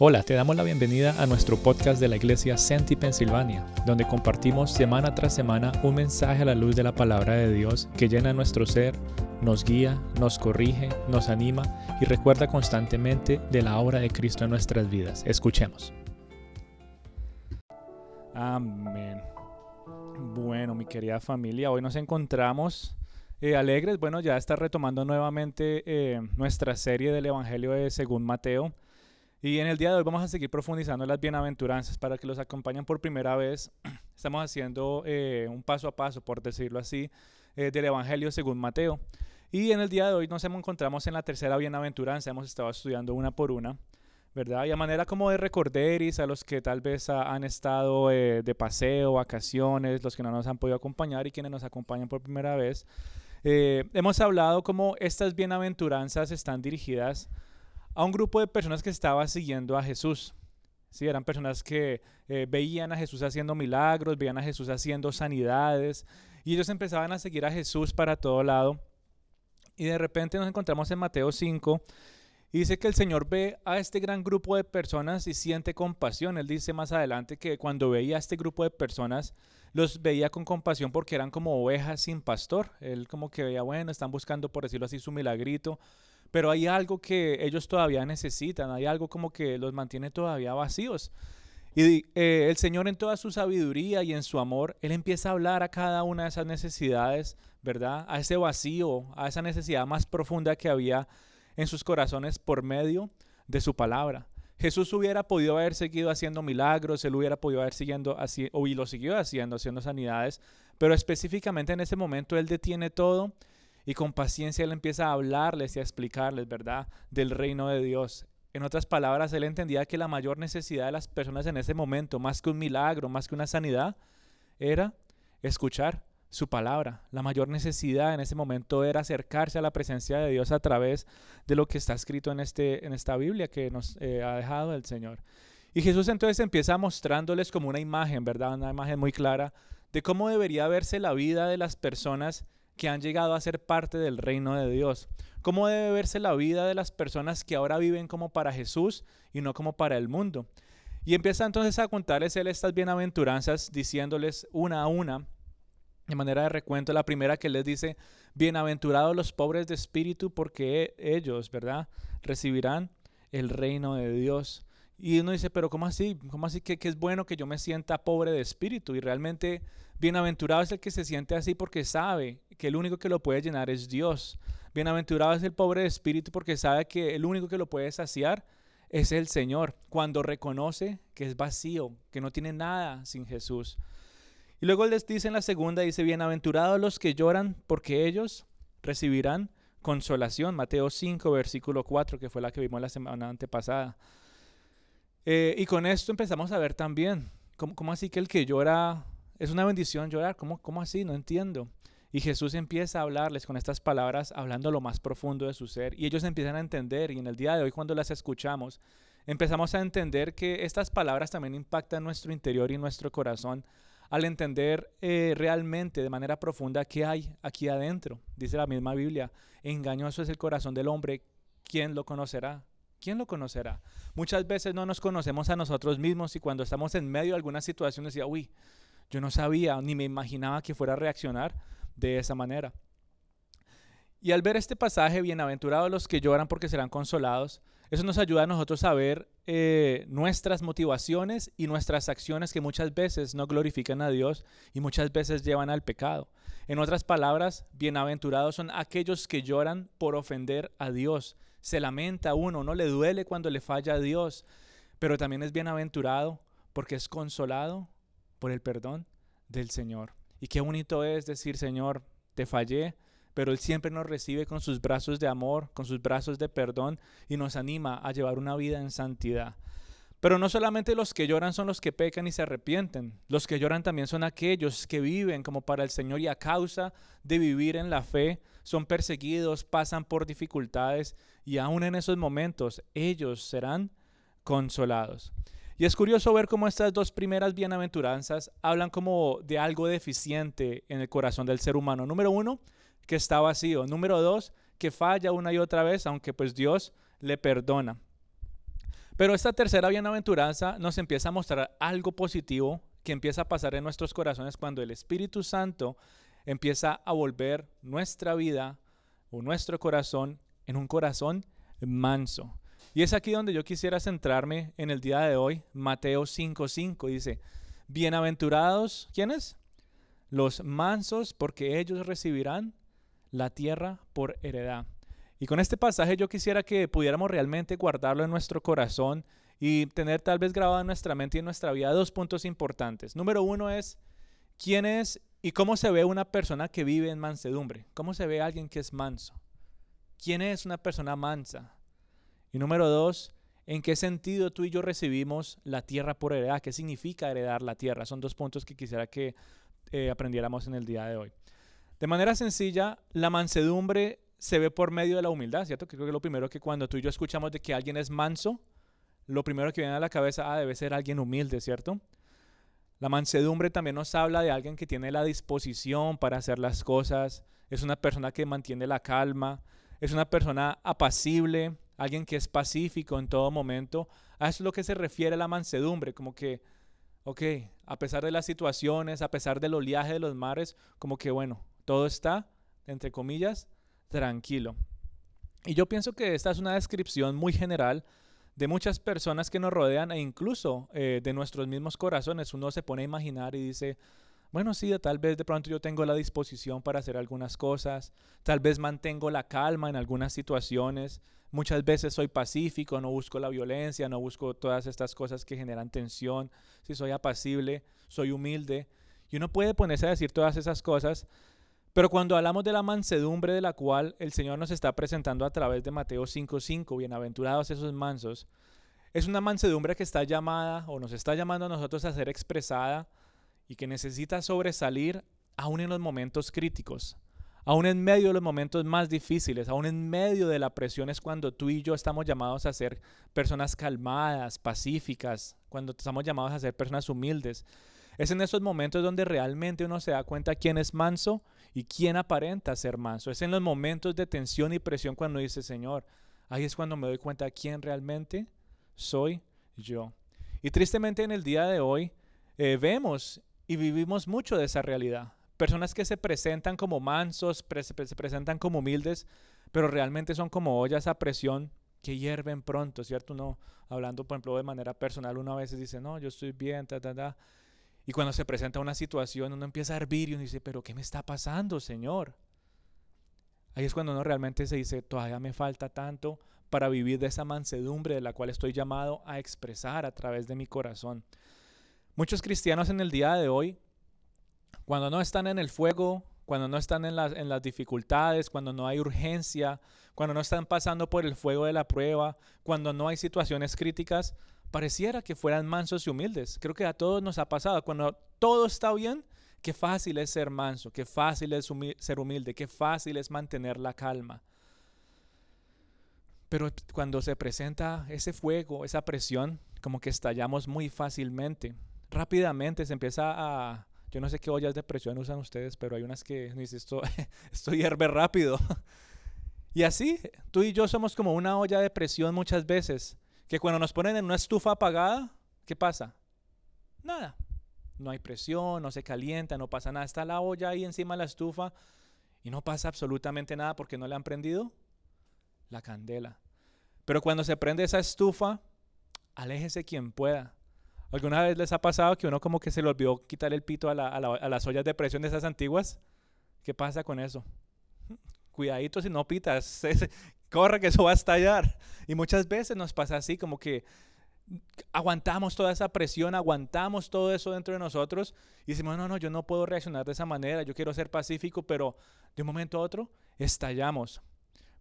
Hola, te damos la bienvenida a nuestro podcast de la iglesia Senti Pensilvania, donde compartimos semana tras semana un mensaje a la luz de la palabra de Dios que llena nuestro ser, nos guía, nos corrige, nos anima y recuerda constantemente de la obra de Cristo en nuestras vidas. Escuchemos. Amén. Bueno, mi querida familia, hoy nos encontramos eh, alegres. Bueno, ya está retomando nuevamente eh, nuestra serie del Evangelio de según Mateo. Y en el día de hoy vamos a seguir profundizando en las bienaventuranzas. Para que los acompañen por primera vez, estamos haciendo eh, un paso a paso, por decirlo así, eh, del Evangelio según Mateo. Y en el día de hoy nos encontramos en la tercera bienaventuranza. Hemos estado estudiando una por una, ¿verdad? Y a manera como de recorderis a los que tal vez han estado eh, de paseo, vacaciones, los que no nos han podido acompañar y quienes nos acompañan por primera vez. hemos hablado cómo estas bienaventuranzas están dirigidas un grupo de personas que estaba siguiendo a Jesús. Sí, eran personas que eh, veían a Jesús haciendo milagros, veían a Jesús haciendo sanidades, y ellos empezaban a seguir a Jesús para todo lado. Y de repente nos encontramos en Mateo 5, y dice que el Señor ve a este gran grupo de personas y siente compasión. Él dice más adelante que cuando veía a este grupo de personas, los veía con compasión porque eran como ovejas sin pastor. Él como que veía, bueno, están buscando, por decirlo así, su milagrito, pero hay algo que ellos todavía necesitan, hay algo como que los mantiene todavía vacíos. Y eh, el Señor en toda su sabiduría y en su amor, Él empieza a hablar a cada una de esas necesidades, ¿verdad? A ese vacío, a esa necesidad más profunda que había en sus corazones por medio de su palabra. Jesús hubiera podido haber seguido haciendo milagros, él hubiera podido haber siguiendo así, y lo siguió haciendo, haciendo sanidades, pero específicamente en ese momento él detiene todo y con paciencia Él empieza a hablarles y a explicarles, ¿verdad?, del reino de Dios. En otras palabras, Él entendía que la mayor necesidad de las personas en ese momento, más que un milagro, más que una sanidad, era escuchar su palabra. La mayor necesidad en ese momento era acercarse a la presencia de Dios a través de lo que está escrito en, este, en esta Biblia que nos eh, ha dejado el Señor. Y Jesús entonces empieza mostrándoles como una imagen, ¿verdad? Una imagen muy clara de cómo debería verse la vida de las personas que han llegado a ser parte del reino de Dios. ¿Cómo debe verse la vida de las personas que ahora viven como para Jesús y no como para el mundo? Y empieza entonces a contarles él estas bienaventuranzas, diciéndoles una a una, de manera de recuento, la primera que les dice, bienaventurados los pobres de espíritu, porque ellos, ¿verdad?, recibirán el reino de Dios. Y uno dice, pero ¿cómo así? ¿Cómo así que, que, es bueno que yo me sienta pobre de espíritu? Y realmente bienaventurado es el que se siente así porque sabe que el único que lo puede llenar es Dios. Bienaventurado es el pobre de espíritu porque sabe que el único que lo puede saciar es el Señor. Cuando reconoce que es vacío, que no tiene nada sin Jesús. Y luego les dice en la segunda, dice, bienaventurados los que lloran porque ellos recibirán consolación. Mateo 5, versículo 4, que fue la que vimos la semana antepasada. Eh, y con esto empezamos a ver también, ¿cómo, así que el que llora es una bendición llorar? ¿Cómo, ¿Cómo así? No entiendo. Y Jesús empieza a hablarles con estas palabras, hablando lo más profundo de su ser. Y ellos empiezan a entender, y en el día de hoy cuando las escuchamos, empezamos a entender que estas palabras también impactan nuestro interior y nuestro corazón al entender eh, realmente de manera profunda qué hay aquí adentro. Dice la misma Biblia, engañoso es el corazón del hombre, ¿quién lo conocerá? ¿Quién lo conocerá? Muchas veces no nos conocemos a nosotros mismos y cuando estamos en medio de alguna situación decía, uy, yo no sabía ni me imaginaba que fuera a reaccionar de esa manera. Y al ver este pasaje, bienaventurados los que lloran porque serán consolados, eso nos ayuda a nosotros a ver eh, nuestras motivaciones y nuestras acciones que muchas veces no glorifican a Dios y muchas veces llevan al pecado. En otras palabras, bienaventurados son aquellos que lloran por ofender a Dios, se lamenta uno, no le duele cuando le falla a Dios, pero también es bienaventurado porque es consolado por el perdón del Señor. Y qué bonito es decir, Señor, te fallé, pero Él siempre nos recibe con sus brazos de amor, con sus brazos de perdón y nos anima a llevar una vida en santidad. Pero no solamente los que lloran son los que pecan y se arrepienten, los que lloran también son aquellos que viven como para el Señor y a causa de vivir en la fe son perseguidos, pasan por dificultades y aún en esos momentos ellos serán consolados. Y es curioso ver cómo estas dos primeras bienaventuranzas hablan como de algo deficiente en el corazón del ser humano. Número uno, que está vacío. Número dos, que falla una y otra vez, aunque pues Dios le perdona. Pero esta tercera bienaventuranza nos empieza a mostrar algo positivo que empieza a pasar en nuestros corazones cuando el Espíritu Santo empieza a volver nuestra vida o nuestro corazón en un corazón manso. Y es aquí donde yo quisiera centrarme en el día de hoy. Mateo 5:5 dice, bienaventurados, ¿quiénes? Los mansos, porque ellos recibirán la tierra por heredad. Y con este pasaje yo quisiera que pudiéramos realmente guardarlo en nuestro corazón y tener tal vez grabado en nuestra mente y en nuestra vida dos puntos importantes. Número uno es, ¿quién es y cómo se ve una persona que vive en mansedumbre? ¿Cómo se ve alguien que es manso? ¿Quién es una persona mansa? Y número dos, ¿en qué sentido tú y yo recibimos la tierra por heredad? ¿Qué significa heredar la tierra? Son dos puntos que quisiera que eh, aprendiéramos en el día de hoy. De manera sencilla, la mansedumbre se ve por medio de la humildad, ¿cierto? Creo que lo primero que cuando tú y yo escuchamos de que alguien es manso, lo primero que viene a la cabeza, ah, debe ser alguien humilde, ¿cierto? La mansedumbre también nos habla de alguien que tiene la disposición para hacer las cosas, es una persona que mantiene la calma, es una persona apacible, alguien que es pacífico en todo momento. A eso es lo que se refiere la mansedumbre, como que, ok, a pesar de las situaciones, a pesar del oleaje de los mares, como que bueno, todo está, entre comillas, tranquilo. Y yo pienso que esta es una descripción muy general de muchas personas que nos rodean e incluso eh, de nuestros mismos corazones. Uno se pone a imaginar y dice, bueno, sí, tal vez de pronto yo tengo la disposición para hacer algunas cosas, tal vez mantengo la calma en algunas situaciones, muchas veces soy pacífico, no busco la violencia, no busco todas estas cosas que generan tensión, si soy apacible, soy humilde. Y uno puede ponerse a decir todas esas cosas, pero cuando hablamos de la mansedumbre de la cual el Señor nos está presentando a través de Mateo 5:5, bienaventurados esos mansos, es una mansedumbre que está llamada o nos está llamando a nosotros a ser expresada y que necesita sobresalir aún en los momentos críticos, aún en medio de los momentos más difíciles, aún en medio de la presión es cuando tú y yo estamos llamados a ser personas calmadas, pacíficas, cuando estamos llamados a ser personas humildes. Es en esos momentos donde realmente uno se da cuenta quién es manso y quién aparenta ser manso. Es en los momentos de tensión y presión cuando dice, Señor, ahí es cuando me doy cuenta quién realmente soy yo. Y tristemente en el día de hoy eh, vemos y vivimos mucho de esa realidad. Personas que se presentan como mansos, se presentan como humildes, pero realmente son como ollas a presión que hierven pronto, ¿cierto? Uno, hablando, por ejemplo, de manera personal, uno a veces dice, no, yo estoy bien, ta, ta, ta. Y cuando se presenta una situación, uno empieza a hervir y uno dice, pero ¿qué me está pasando, Señor? Ahí es cuando uno realmente se dice, todavía me falta tanto para vivir de esa mansedumbre de la cual estoy llamado a expresar a través de mi corazón. Muchos cristianos en el día de hoy, cuando no están en el fuego, cuando no están en, las dificultades, cuando no hay urgencia, cuando no están pasando por el fuego de la prueba, cuando no hay situaciones críticas, pareciera que fueran mansos y humildes. Creo que a todos nos ha pasado. Cuando todo está bien, qué fácil es ser manso, qué fácil es ser humilde, qué fácil es mantener la calma. Pero cuando se presenta ese fuego, esa presión, como que estallamos muy fácilmente. Rápidamente se empieza a... Yo no sé qué ollas de presión usan ustedes, pero hay unas que dicen, esto, esto hierve rápido. Y así, tú y yo somos como una olla de presión muchas veces que cuando nos ponen en una estufa apagada, ¿qué pasa? Nada. No hay presión, no se calienta, no pasa nada. Está la olla ahí encima de la estufa y no pasa absolutamente nada porque no le han prendido la candela. Pero cuando se prende esa estufa, aléjese quien pueda. ¿Alguna vez les ha pasado que uno como que se le olvidó quitar el pito a, a las ollas de presión de esas antiguas? ¿Qué pasa con eso? Cuidadito si no pitas, corre que eso va a estallar. Y muchas veces nos pasa así, como que aguantamos toda esa presión, aguantamos todo eso dentro de nosotros y decimos, no, no, yo no puedo reaccionar de esa manera, yo quiero ser pacífico, pero de un momento a otro estallamos.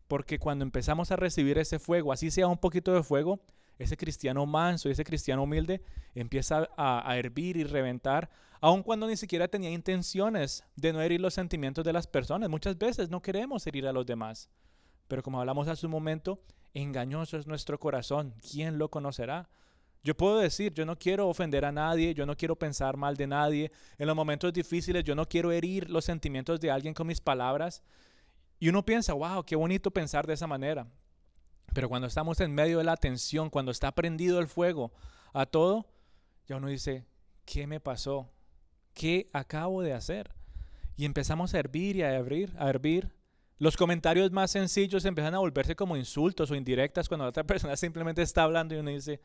Porque cuando empezamos a recibir ese fuego, así sea un poquito de fuego, ese cristiano manso y ese cristiano humilde empieza a, a, hervir y reventar, aun cuando ni siquiera tenía intenciones de no herir los sentimientos de las personas. Muchas veces no queremos herir a los demás. Pero como hablamos hace un momento, engañoso es nuestro corazón. ¿Quién lo conocerá? Yo puedo decir, yo no quiero ofender a nadie, yo no quiero pensar mal de nadie. En los momentos difíciles yo no quiero herir los sentimientos de alguien con mis palabras. Y uno piensa, wow, qué bonito pensar de esa manera. Pero cuando estamos en medio de la tensión, cuando está prendido el fuego a todo, ya uno dice, ¿qué me pasó? ¿Qué acabo de hacer? Y empezamos a hervir y a hervir, a hervir. Los comentarios más sencillos empiezan a volverse como insultos o indirectas cuando la otra persona simplemente está hablando y uno dice,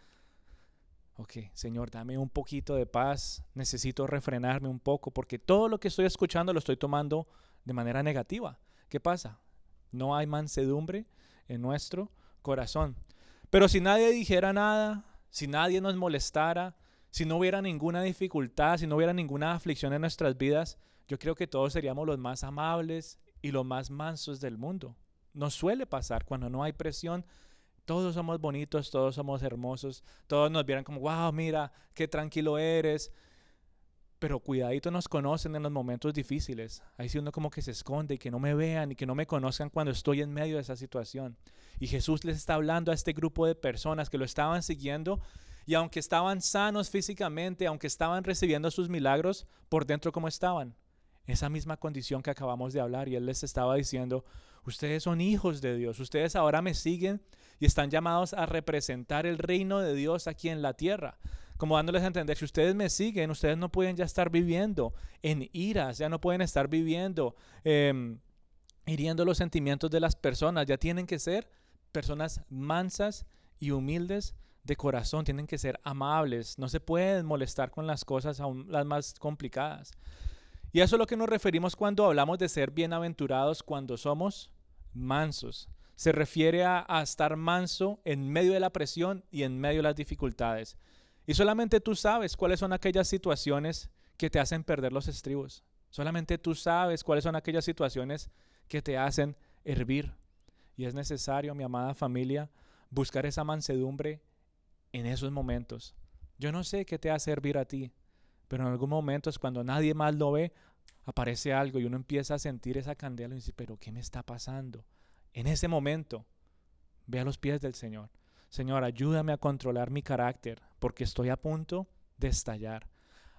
ok, Señor, dame un poquito de paz, necesito refrenarme un poco, porque todo lo que estoy escuchando lo estoy tomando de manera negativa. ¿Qué pasa? No hay mansedumbre en nuestro corazón. Pero si nadie dijera nada, si nadie nos molestara, si no hubiera ninguna dificultad, si no hubiera ninguna aflicción en nuestras vidas, yo creo que todos seríamos los más amables y los más mansos del mundo. Nos suele pasar cuando no hay presión. Todos somos bonitos, todos somos hermosos, todos nos vieran como, wow, mira, qué tranquilo eres. Pero cuidadito nos conocen en los momentos difíciles. Ahí sí como que se esconde y que no me vean y que no me conozcan cuando estoy en medio de esa situación. Y Jesús les está hablando a este grupo de personas que lo estaban siguiendo y aunque estaban sanos físicamente, aunque estaban recibiendo sus milagros, por dentro cómo estaban. Esa misma condición que acabamos de hablar y Él les estaba diciendo, ustedes son hijos de Dios, ustedes ahora me siguen y están llamados a representar el reino de Dios aquí en la tierra. Como dándoles a entender, si ustedes me siguen, ustedes no pueden ya estar viviendo en iras, ya no pueden estar viviendo em, hiriendo los sentimientos de las personas, ya tienen que ser personas mansas y humildes de corazón, tienen que ser amables, no se pueden molestar con las cosas aún las más complicadas. Y eso es lo que nos referimos cuando hablamos de ser bienaventurados cuando somos mansos. Se refiere a, estar manso en medio de la presión y en medio de las dificultades. Y solamente tú sabes cuáles son aquellas situaciones que te hacen perder los estribos. Solamente tú sabes cuáles son aquellas situaciones que te hacen hervir. Y es necesario, mi amada familia, buscar esa mansedumbre en esos momentos. Yo no sé qué te hace hervir a ti, pero en algún momento es cuando nadie más lo ve, aparece algo y uno empieza a sentir esa candela y dice, pero ¿qué me está pasando? En ese momento, ve a los pies del Señor. Señor, ayúdame a controlar mi carácter porque estoy a punto de estallar.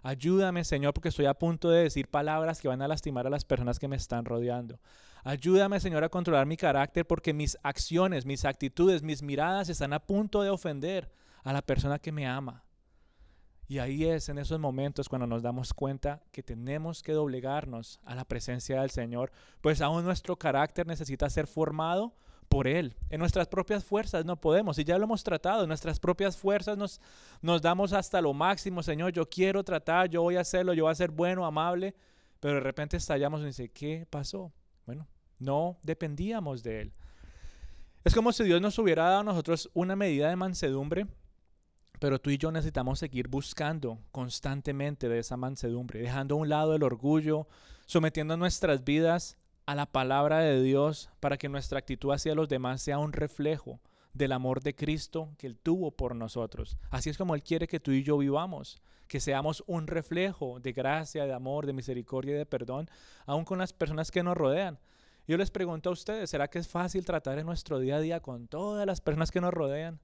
Ayúdame, Señor, porque estoy a punto de decir palabras que van a lastimar a las personas que me están rodeando. Ayúdame, Señor, a controlar mi carácter porque mis acciones, mis actitudes, mis miradas están a punto de ofender a la persona que me ama. Y ahí es en esos momentos cuando nos damos cuenta que tenemos que doblegarnos a la presencia del Señor, pues aún nuestro carácter necesita ser formado por Él. En nuestras propias fuerzas no podemos, y ya lo hemos tratado, en nuestras propias fuerzas nos, nos damos hasta lo máximo, Señor, yo quiero tratar, yo voy a hacerlo, yo voy a ser bueno, amable, pero de repente estallamos y dice, ¿qué pasó? Bueno, no dependíamos de Él. Es como si Dios nos hubiera dado a nosotros una medida de mansedumbre, pero tú y yo necesitamos seguir buscando constantemente de esa mansedumbre, dejando a un lado el orgullo, sometiendo nuestras vidas a la palabra de Dios para que nuestra actitud hacia los demás sea un reflejo del amor de Cristo que Él tuvo por nosotros. Así es como Él quiere que tú y yo vivamos, que seamos un reflejo de gracia, de amor, de misericordia y de perdón, aún con las personas que nos rodean. Yo les pregunto a ustedes, ¿será que es fácil tratar en nuestro día a día con todas las personas que nos rodean?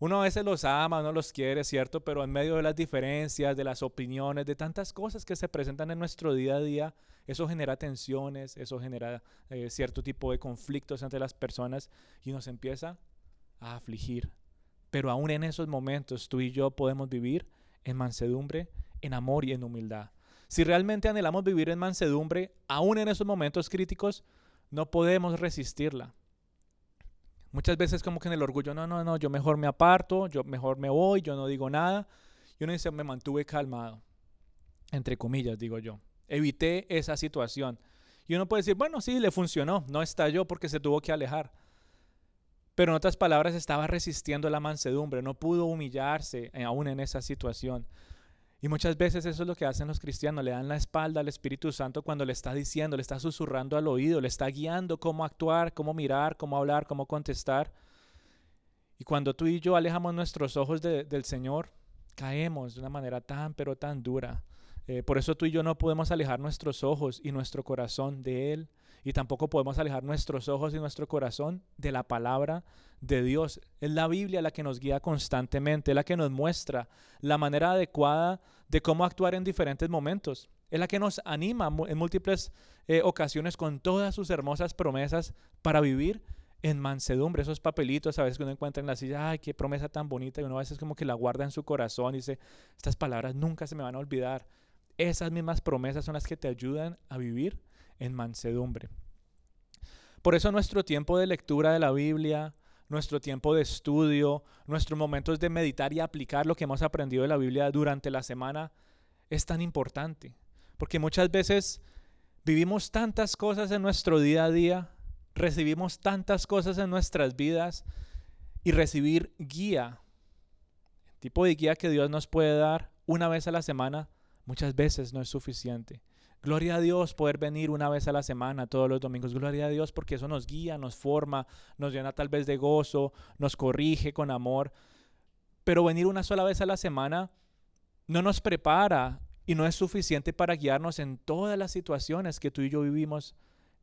Uno a veces los ama, no los quiere, ¿cierto? Pero en medio de las diferencias, de las opiniones, de tantas cosas que se presentan en nuestro día a día, eso genera tensiones, eso genera eh, cierto tipo de conflictos entre las personas y nos empieza a afligir. Pero aún en esos momentos tú y yo podemos vivir en mansedumbre, en amor y en humildad. Si realmente anhelamos vivir en mansedumbre, aún en esos momentos críticos, no podemos resistirla. Muchas veces como que en el orgullo, no, no, no, yo mejor me aparto, yo mejor me voy, yo no digo nada. Y uno dice, me mantuve calmado, entre comillas, digo yo evité esa situación. Y uno puede decir, bueno, sí, le funcionó, no estalló porque se tuvo que alejar. Pero en otras palabras, estaba resistiendo la mansedumbre, no pudo humillarse aún en esa situación. Y muchas veces eso es lo que hacen los cristianos, le dan la espalda al Espíritu Santo cuando le está diciendo, le está susurrando al oído, le está guiando cómo actuar, cómo mirar, cómo hablar, cómo contestar. Y cuando tú y yo alejamos nuestros ojos del Señor, caemos de una manera tan, pero tan dura. Eh, por eso tú y yo no podemos alejar nuestros ojos y nuestro corazón de Él. Y tampoco podemos alejar nuestros ojos y nuestro corazón de la palabra de Dios. Es la Biblia la que nos guía constantemente, es la que nos muestra la manera adecuada de cómo actuar en diferentes momentos. Es la que nos anima en múltiples eh, ocasiones con todas sus hermosas promesas para vivir en mansedumbre, esos papelitos a veces que uno encuentra en la silla, ay, qué promesa tan bonita, y uno a veces como que la guarda en su corazón y dice, estas palabras nunca se me van a olvidar. Esas mismas promesas son las que te ayudan a vivir en mansedumbre. Por eso nuestro tiempo de lectura de la Biblia, nuestro tiempo de estudio, nuestros momentos de meditar y aplicar lo que hemos aprendido de la Biblia durante la semana es tan importante. Porque muchas veces vivimos tantas cosas en nuestro día a día recibimos tantas cosas en nuestras vidas y recibir guía, el tipo de guía que Dios nos puede dar una vez a la semana, muchas veces no es suficiente. Gloria a Dios poder venir una vez a la semana, todos los domingos. Gloria a Dios porque eso nos guía, nos forma, nos llena tal vez de gozo, nos corrige con amor. Pero venir una sola vez a la semana no nos prepara y no es suficiente para guiarnos en todas las situaciones que tú y yo vivimos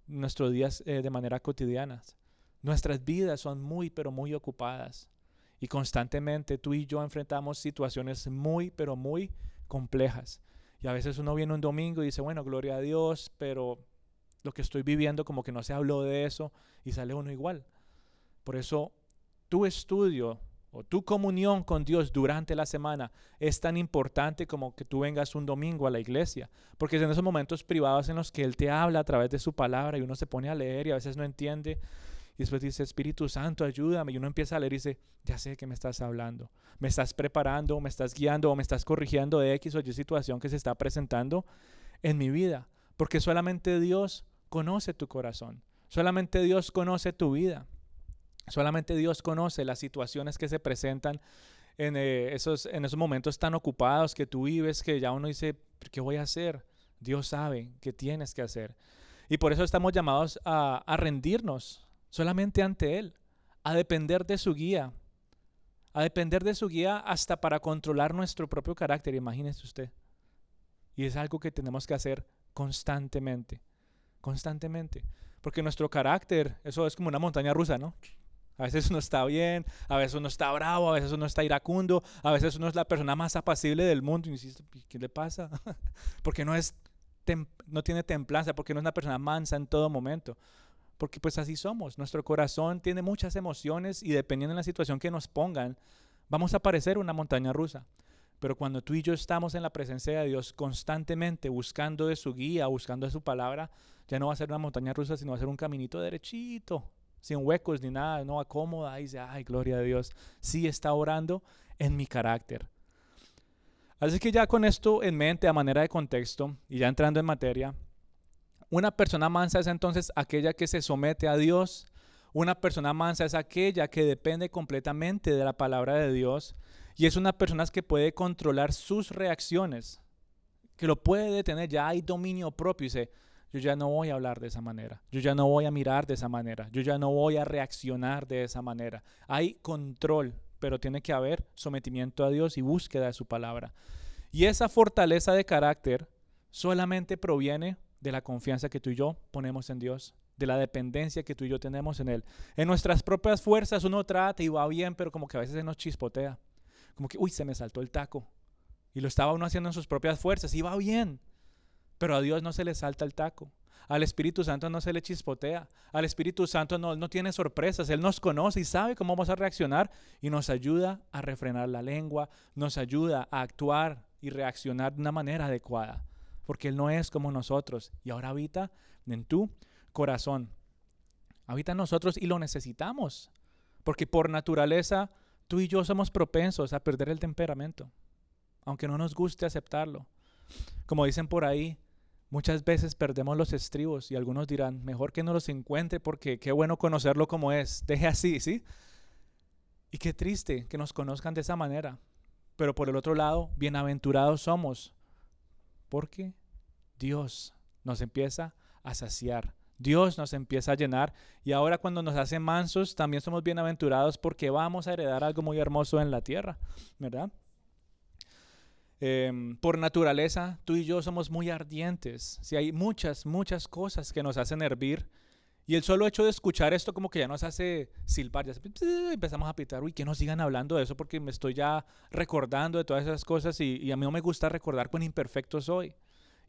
nuestros días eh, de manera cotidiana. Nuestras vidas son muy, pero muy ocupadas. Y constantemente tú y yo enfrentamos situaciones muy, pero muy complejas. Y a veces uno viene un domingo y dice, bueno, gloria a Dios, pero lo que estoy viviendo como que no se habló de eso y sale uno igual. Por eso tu estudio o tu comunión con Dios durante la semana es tan importante como que tú vengas un domingo a la iglesia, porque es en esos momentos privados en los que Él te habla a través de su palabra y uno se pone a leer y a veces no entiende después dice, Espíritu Santo, ayúdame y uno empieza a leer y dice, ya sé que me estás hablando, me estás preparando, me estás guiando o me estás corrigiendo de X o Y situación que se está presentando en mi vida, porque solamente Dios conoce tu corazón, solamente Dios conoce tu vida. Solamente Dios conoce las situaciones que se presentan en, eh, esos, en esos momentos tan ocupados que tú vives que ya uno dice, ¿qué voy a hacer? Dios sabe qué tienes que hacer. Y por eso estamos llamados a, a rendirnos solamente ante Él, a depender de su guía, a depender de su guía hasta para controlar nuestro propio carácter, imagínese usted. Y es algo que tenemos que hacer constantemente, constantemente. Porque nuestro carácter, eso es como una montaña rusa, ¿no? A veces uno está bien, a veces uno está bravo, a veces uno está iracundo, a veces uno es la persona más apacible del mundo. Y dices, ¿qué le pasa? porque no, es no tiene templanza, porque no es una persona mansa en todo momento. Porque pues así somos. Nuestro corazón tiene muchas emociones y dependiendo de la situación que nos pongan, vamos a parecer una montaña rusa. Pero cuando tú y yo estamos en la presencia de Dios constantemente buscando de su guía, buscando de su palabra, ya no va a ser una montaña rusa, sino va a ser un caminito derechito, sin huecos ni nada, no acomoda y dice, ay, gloria a Dios, sí está orando en mi carácter. Así que ya con esto en mente, a manera de contexto, y ya entrando en materia, una persona mansa es entonces aquella que se somete a Dios. Una persona mansa es aquella que depende completamente de la palabra de Dios y es una persona que puede controlar sus reacciones, que lo puede detener, ya hay dominio propio y dice, yo ya no voy a hablar de esa manera, yo ya no voy a mirar de esa manera, yo ya no voy a reaccionar de esa manera. Hay control, pero tiene que haber sometimiento a Dios y búsqueda de su palabra. Y esa fortaleza de carácter solamente proviene de la confianza que tú y yo ponemos en Dios, de la dependencia que tú y yo tenemos en Él. En nuestras propias fuerzas uno trata y va bien, pero como que a veces se nos chispotea. Como que, uy, se me saltó el taco. Y lo estaba uno haciendo en sus propias fuerzas y va bien. Pero a Dios no se le salta el taco. Al Espíritu Santo no se le chispotea. Al Espíritu Santo no, no tiene sorpresas. Él nos conoce y sabe cómo vamos a reaccionar y nos ayuda a refrenar la lengua, nos ayuda a actuar y reaccionar de una manera adecuada. Porque Él no es como nosotros y ahora habita en tu corazón. Habita en nosotros y lo necesitamos. Porque por naturaleza tú y yo somos propensos a perder el temperamento, aunque no nos guste aceptarlo. Como dicen por ahí, Muchas veces perdemos los estribos y algunos dirán, mejor que no los encuentre porque qué bueno conocerlo como es. Deje así, ¿sí? Y qué triste que nos conozcan de esa manera. Pero por el otro lado, bienaventurados somos porque Dios nos empieza a saciar. Dios nos empieza a llenar y ahora cuando nos hace mansos también somos bienaventurados porque vamos a heredar algo muy hermoso en la tierra, ¿verdad? Em, por naturaleza, tú y yo somos muy ardientes. Si hay muchas, muchas cosas que nos hacen hervir. Y el solo hecho de escuchar esto como que ya nos hace silbar, ya empezamos a pitar, uy, que nos sigan hablando de eso porque me estoy ya recordando de todas esas cosas y, y a mí no me gusta recordar cuán imperfecto soy.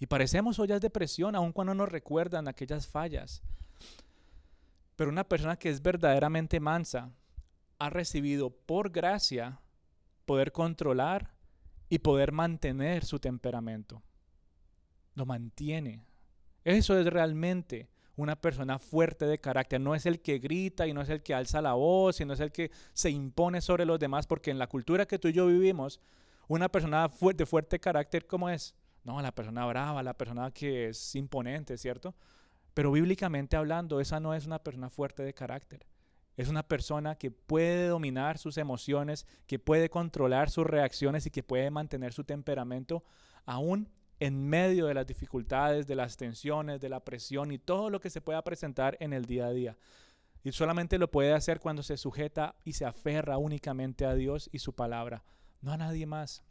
Y parecemos ollas de presión aun cuando nos recuerdan aquellas fallas. Pero una persona que es verdaderamente mansa ha recibido por gracia poder controlar y poder mantener su temperamento. Lo mantiene. Eso es realmente una persona fuerte de carácter. No es el que grita y no es el que alza la voz y no es el que se impone sobre los demás, porque en la cultura que tú y yo vivimos, una persona de fuerte carácter, ¿cómo es? No, la persona brava, la persona que es imponente, ¿cierto? Pero bíblicamente hablando, esa no es una persona fuerte de carácter. Es una persona que puede dominar sus emociones, que puede controlar sus reacciones y que puede mantener su temperamento aún en medio de las dificultades, de las tensiones, de la presión y todo lo que se pueda presentar en el día a día. Y solamente lo puede hacer cuando se sujeta y se aferra únicamente a Dios y su palabra, no a nadie más.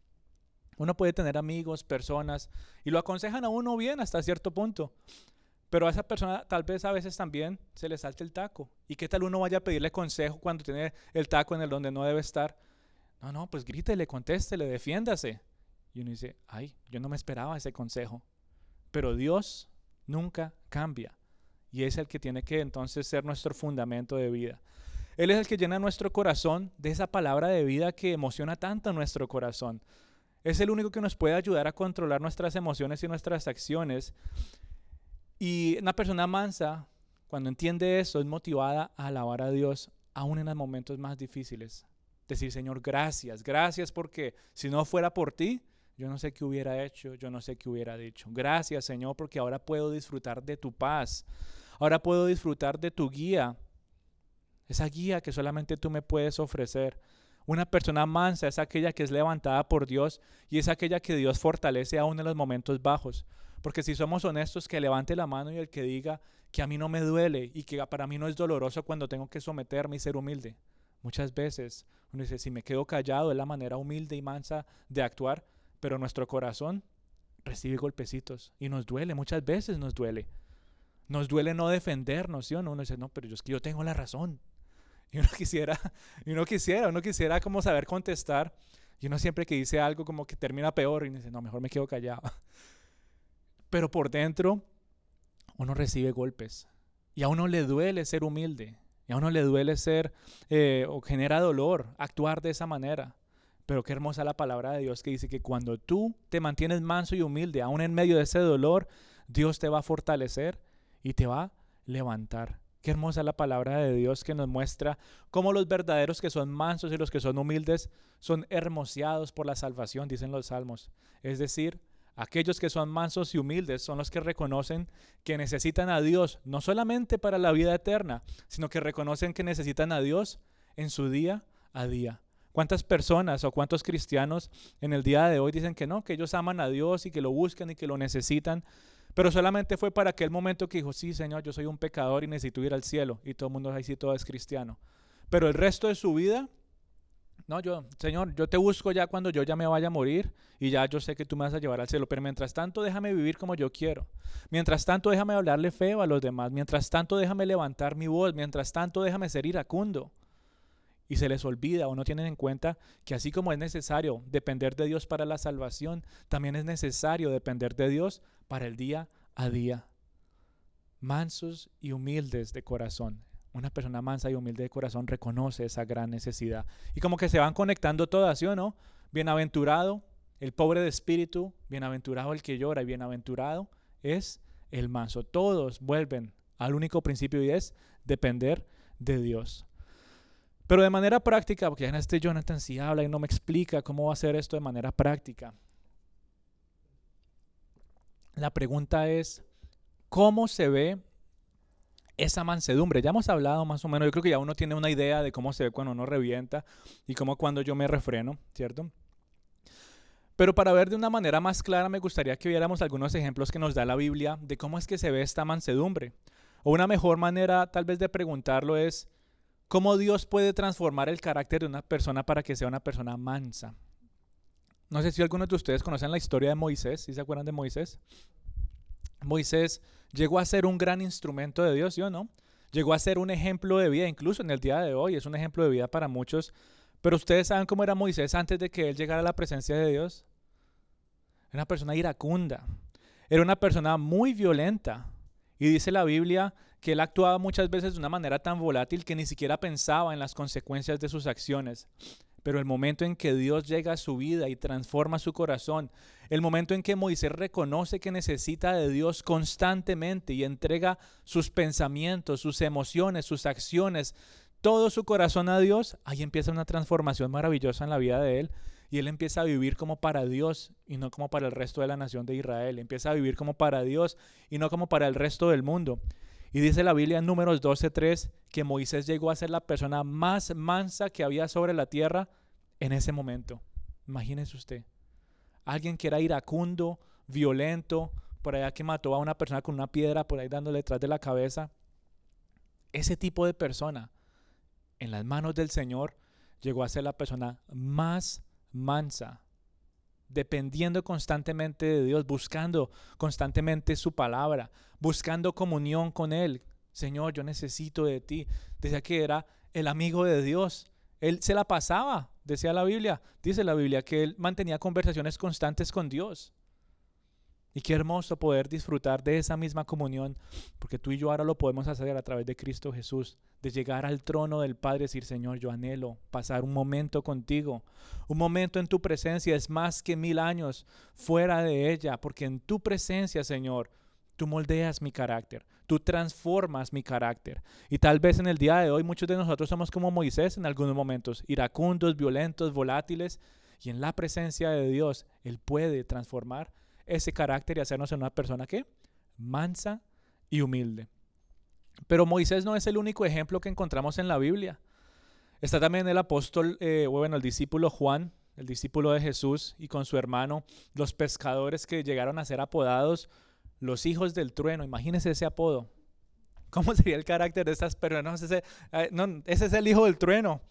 Uno puede tener amigos, personas, y lo aconsejan a uno bien hasta cierto punto. Pero a esa persona tal vez a veces también se le salte el taco. ¿Y qué tal uno vaya a pedirle consejo cuando tiene el taco en el donde no debe estar? No, no, pues grítele, contéstele, defiéndase. Y uno dice, ay, yo no me esperaba ese consejo. Pero Dios nunca cambia. Y es el que tiene que entonces ser nuestro fundamento de vida. Él es el que llena nuestro corazón de esa palabra de vida que emociona tanto nuestro corazón. Es el único que nos puede ayudar a controlar nuestras emociones y nuestras acciones. Y una persona mansa, cuando entiende eso, es motivada a alabar a Dios aún en los momentos más difíciles. Decir, Señor, gracias, gracias porque si no fuera por ti, yo no sé qué hubiera hecho, yo no sé qué hubiera dicho. Gracias Señor porque ahora puedo disfrutar de tu paz. Ahora puedo disfrutar de tu guía. Esa guía que solamente tú me puedes ofrecer. Una persona mansa es aquella que es levantada por Dios y es aquella que Dios fortalece aún en los momentos bajos. Porque si somos honestos, que levante la mano y el que diga que a mí no me duele y que para mí no es doloroso cuando tengo que someterme y ser humilde. Muchas veces uno dice, si me quedo callado es la manera humilde y mansa de actuar, pero nuestro corazón recibe golpecitos y nos duele, muchas veces nos duele. Nos duele no defendernos, ¿sí o no? Uno dice, no, pero yo es que yo tengo la razón. Y uno quisiera, y uno quisiera, uno quisiera como saber contestar. Y uno siempre que dice algo como que termina peor y dice, no, mejor me quedo callado. Pero por dentro uno recibe golpes. Y a uno le duele ser humilde. Y a uno le duele ser eh, o genera dolor actuar de esa manera. Pero qué hermosa la palabra de Dios que dice que cuando tú te mantienes manso y humilde, aún en medio de ese dolor, Dios te va a fortalecer y te va a levantar. Qué hermosa la palabra de Dios que nos muestra cómo los verdaderos que son mansos y los que son humildes son hermoseados por la salvación, dicen los salmos. Es decir, aquellos que son mansos y humildes son los que reconocen que necesitan a Dios, no solamente para la vida eterna, sino que reconocen que necesitan a Dios en su día a día. ¿Cuántas personas o cuántos cristianos en el día de hoy dicen que no, que ellos aman a Dios y que lo buscan y que lo necesitan? Pero solamente fue para aquel momento que dijo, sí, Señor, yo soy un pecador y necesito ir al cielo. Y todo el mundo ahí sí todo es cristiano. Pero el resto de su vida, no, yo, Señor, yo te busco ya cuando yo ya me vaya a morir y ya yo sé que tú me vas a llevar al cielo. Pero mientras tanto, déjame vivir como yo quiero. Mientras tanto, déjame hablarle feo a los demás. Mientras tanto, déjame levantar mi voz. Mientras tanto, déjame ser iracundo y se les olvida o no tienen en cuenta que así como es necesario depender de Dios para la salvación, también es necesario depender de Dios para el día a día. Mansos y humildes de corazón. Una persona mansa y humilde de corazón reconoce esa gran necesidad. Y como que se van conectando todas, ¿sí o no? Bienaventurado el pobre de espíritu, bienaventurado el que llora y bienaventurado es el manso. Todos vuelven al único principio y es depender de Dios. Pero de manera práctica, porque en este Jonathan sí habla y no me explica cómo va a hacer esto de manera práctica. La pregunta es, ¿cómo se ve esa mansedumbre? Ya hemos hablado más o menos, yo creo que ya uno tiene una idea de cómo se ve cuando uno revienta y cómo cuando yo me refreno, ¿cierto? Pero para ver de una manera más clara me gustaría que viéramos algunos ejemplos que nos da la Biblia de cómo es que se ve esta mansedumbre. O una mejor manera tal vez de preguntarlo es, cómo Dios puede transformar el carácter de una persona para que sea una persona mansa. No sé si algunos de ustedes conocen la historia de Moisés, ¿sí se acuerdan de Moisés? Moisés llegó a ser un gran instrumento de Dios, ¿sí o no? Llegó a ser un ejemplo de vida, incluso en el día de hoy es un ejemplo de vida para muchos. Pero ustedes saben cómo era Moisés antes de que él llegara a la presencia de Dios. Era una persona iracunda. Era una persona muy violenta. Y dice la Biblia que él actuaba muchas veces de una manera tan volátil que ni siquiera pensaba en las consecuencias de sus acciones. Pero el momento en que Dios llega a su vida y transforma su corazón, el momento en que Moisés reconoce que necesita de Dios constantemente y entrega sus pensamientos, sus emociones, sus acciones, todo su corazón a Dios, ahí empieza una transformación maravillosa en la vida de él. Y él empieza a vivir como para Dios y no como para el resto de la nación de Israel. Empieza a vivir como para Dios y no como para el resto del mundo. Y dice la Biblia en números 12.3 que Moisés llegó a ser la persona más mansa que había sobre la tierra en ese momento. Imagínese usted. Alguien que era iracundo, violento, por allá que mató a una persona con una piedra por ahí dándole detrás de la cabeza. Ese tipo de persona en las manos del Señor llegó a ser la persona más mansa, dependiendo constantemente de Dios, buscando constantemente su palabra, buscando comunión con Él. Señor, yo necesito de ti. Decía que era el amigo de Dios. Él se la pasaba, decía la Biblia. Dice la Biblia que él mantenía conversaciones constantes con Dios. Y qué hermoso poder disfrutar de esa misma comunión, porque tú y yo ahora lo podemos hacer a través de Cristo Jesús, de llegar al trono del Padre y decir, Señor, yo anhelo pasar un momento contigo, un momento en tu presencia es más que mil años fuera de ella, porque en tu presencia, Señor, tú moldeas mi carácter, tú transformas mi carácter. Y tal vez en el día de hoy muchos de nosotros somos como Moisés en algunos momentos, iracundos, violentos, volátiles, y en la presencia de Dios, Él puede transformar ese carácter y hacernos una persona que mansa y humilde. Pero Moisés no es el único ejemplo que encontramos en la Biblia. Está también el apóstol, eh, bueno, el discípulo Juan, el discípulo de Jesús, y con su hermano, los pescadores que llegaron a ser apodados los hijos del trueno. Imagínense ese apodo. ¿Cómo sería el carácter de estas personas? Ese, eh, ese es el hijo del trueno.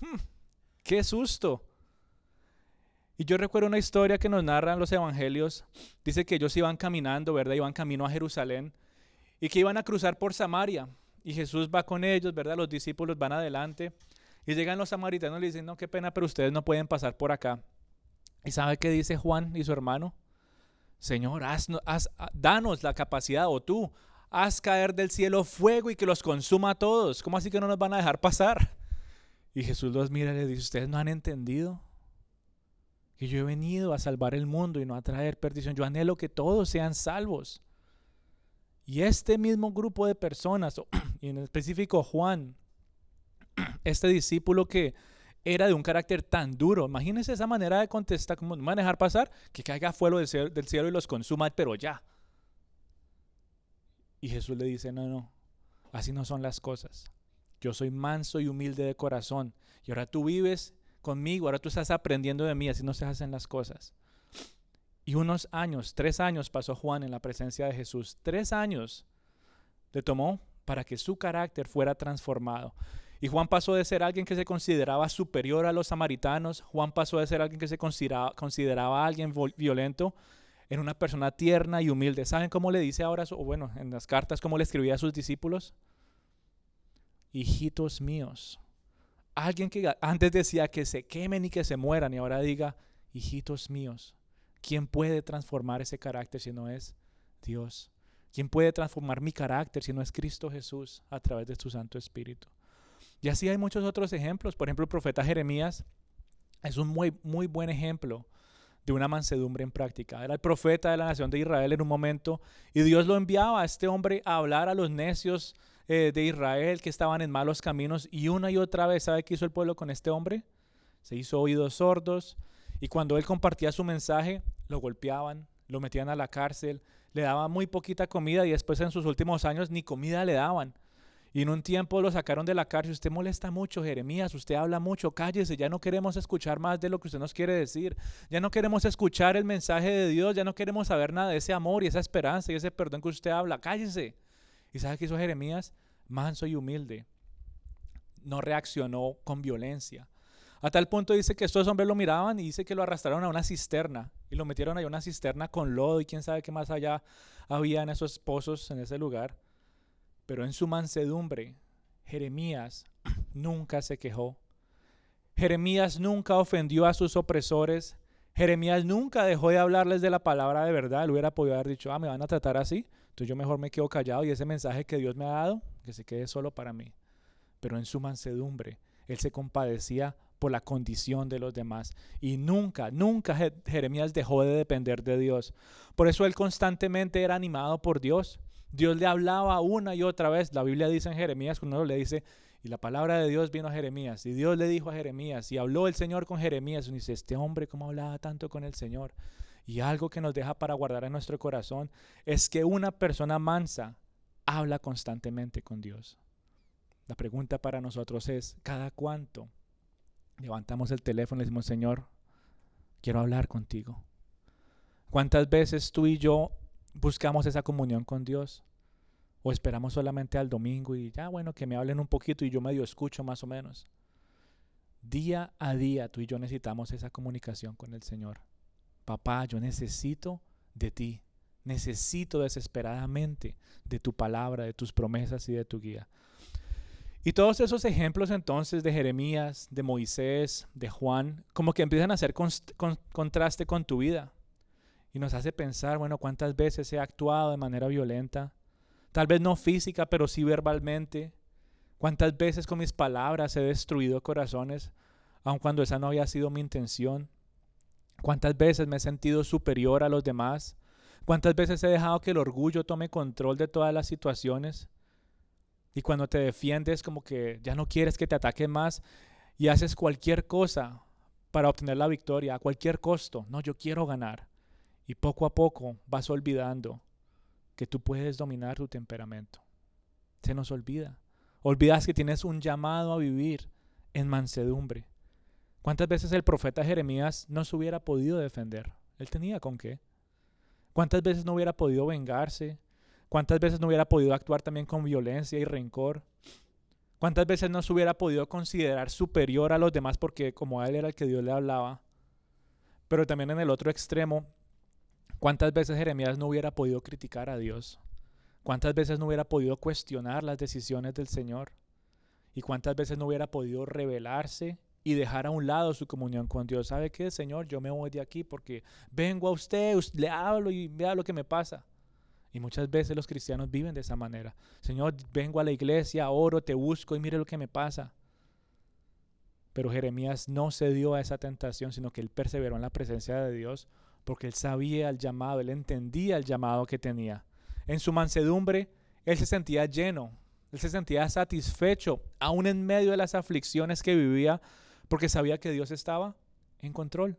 Hmm, ¡Qué susto! Y yo recuerdo una historia que nos narran los evangelios. Dice que ellos iban caminando, ¿verdad? Iban camino a Jerusalén y que iban a cruzar por Samaria. Y Jesús va con ellos, ¿verdad? Los discípulos van adelante. Y llegan los samaritanos y le dicen, no, qué pena, pero ustedes no pueden pasar por acá. ¿Y sabe qué dice Juan y su hermano? Señor, haz, danos la capacidad, o tú, haz caer del cielo fuego y que los consuma a todos. ¿Cómo así que no nos van a dejar pasar? Y Jesús los mira y les dice, ¿ustedes no han entendido? Que yo he venido a salvar el mundo y no a traer perdición. Yo anhelo que todos sean salvos. Y este mismo grupo de personas, y en específico Juan, este discípulo que era de un carácter tan duro, imagínense esa manera de contestar, como manejar pasar, que caiga fuego del cielo y los consuma, pero ya. Y Jesús le dice, no, no, así no son las cosas. Yo soy manso y humilde de corazón. Y ahora tú vives conmigo, ahora tú estás aprendiendo de mí, así no se hacen las cosas. Y unos años, tres años pasó Juan en la presencia de Jesús. Tres años le tomó para que su carácter fuera transformado. Y Juan pasó de ser alguien que se consideraba superior a los samaritanos, Juan pasó de ser alguien que se consideraba, consideraba alguien violento, en una persona tierna y humilde. ¿Saben cómo le dice ahora, o bueno, en las cartas, cómo le escribía a sus discípulos? Hijitos míos, Alguien que antes decía que se quemen y que se mueran y ahora diga, hijitos míos, ¿quién puede transformar ese carácter si no es Dios? ¿Quién puede transformar mi carácter si no es Cristo Jesús a través de su Santo Espíritu? Y así hay muchos otros ejemplos. Por ejemplo, el profeta Jeremías es un muy, muy buen ejemplo de una mansedumbre en práctica. Era el profeta de la nación de Israel en un momento y Dios lo enviaba a este hombre a hablar a los necios eh, de Israel que estaban en malos caminos y una y otra vez, ¿sabe qué hizo el pueblo con este hombre? Se hizo oídos sordos y cuando él compartía su mensaje, lo golpeaban, lo metían a la cárcel, le daban muy poquita comida y después en sus últimos años ni comida le daban. Y en un tiempo lo sacaron de la cárcel. Usted molesta mucho, Jeremías. Usted habla mucho. Cállese. Ya no queremos escuchar más de lo que usted nos quiere decir. Ya no queremos escuchar el mensaje de Dios. Ya no queremos saber nada de ese amor y esa esperanza y ese perdón que usted habla. Cállese. ¿Y sabe qué hizo Jeremías? Manso y humilde. No reaccionó con violencia. A tal punto dice que estos hombres lo miraban y dice que lo arrastraron a una cisterna y lo metieron ahí a una cisterna con lodo y quién sabe qué más allá había en esos pozos en ese lugar. Pero en su mansedumbre, Jeremías nunca se quejó. Jeremías nunca ofendió a sus opresores. Jeremías nunca dejó de hablarles de la palabra de verdad. Él hubiera podido haber dicho, ah, me van a tratar así. Entonces yo mejor me quedo callado y ese mensaje que Dios me ha dado, que se quede solo para mí. Pero en su mansedumbre, Él se compadecía por la condición de los demás. Y nunca, nunca Jeremías dejó de depender de Dios. Por eso él constantemente era animado por Dios. Dios le hablaba una y otra vez. La Biblia dice en Jeremías, uno le dice, y la palabra de Dios vino a Jeremías, y Dios le dijo a Jeremías, y habló el Señor con Jeremías, y dice, este hombre, ¿cómo hablaba tanto con el Señor? Y algo que nos deja para guardar en nuestro corazón es que una persona mansa habla constantemente con Dios. La pregunta para nosotros es, ¿cada cuánto levantamos el teléfono y decimos, Señor, quiero hablar contigo? ¿Cuántas veces tú y yo buscamos esa comunión con Dios? ¿O esperamos solamente al domingo y ya, bueno, que me hablen un poquito y yo medio escucho más o menos? Día a día tú y yo necesitamos esa comunicación con el Señor papá, yo necesito de ti, necesito desesperadamente de tu palabra, de tus promesas y de tu guía. Y todos esos ejemplos entonces de Jeremías, de Moisés, de Juan, como que empiezan a hacer contraste con tu vida. Y nos hace pensar, bueno, cuántas veces he actuado de manera violenta, tal vez no física, pero sí verbalmente. Cuántas veces con mis palabras he destruido corazones, aun cuando esa no había sido mi intención. ¿Cuántas veces me he sentido superior a los demás? ¿Cuántas veces he dejado que el orgullo tome control de todas las situaciones? Y cuando te defiendes como que ya no quieres que te ataquen más y haces cualquier cosa para obtener la victoria a cualquier costo. No, yo quiero ganar. Y poco a poco vas olvidando que tú puedes dominar tu temperamento. Se nos olvida. Olvidas que tienes un llamado a vivir en mansedumbre. ¿Cuántas veces el profeta Jeremías no se hubiera podido defender? Él tenía con qué. ¿Cuántas veces no hubiera podido vengarse? ¿Cuántas veces no hubiera podido actuar también con violencia y rencor? ¿Cuántas veces no se hubiera podido considerar superior a los demás porque como a él era el que Dios le hablaba? Pero también en el otro extremo, ¿cuántas veces Jeremías no hubiera podido criticar a Dios? ¿Cuántas veces no hubiera podido cuestionar las decisiones del Señor? ¿Y cuántas veces no hubiera podido rebelarse y dejar a un lado su comunión con Dios. ¿Sabe qué, Señor? Yo me voy de aquí porque vengo a usted, le hablo y vea lo que me pasa. Y muchas veces los cristianos viven de esa manera. Señor, vengo a la iglesia, oro, te busco y mire lo que me pasa. Pero Jeremías no cedió a esa tentación, sino que él perseveró en la presencia de Dios porque él sabía el llamado, él entendía el llamado que tenía. En su mansedumbre, él se sentía lleno, él se sentía satisfecho, aún en medio de las aflicciones que vivía, porque sabía que Dios estaba en control.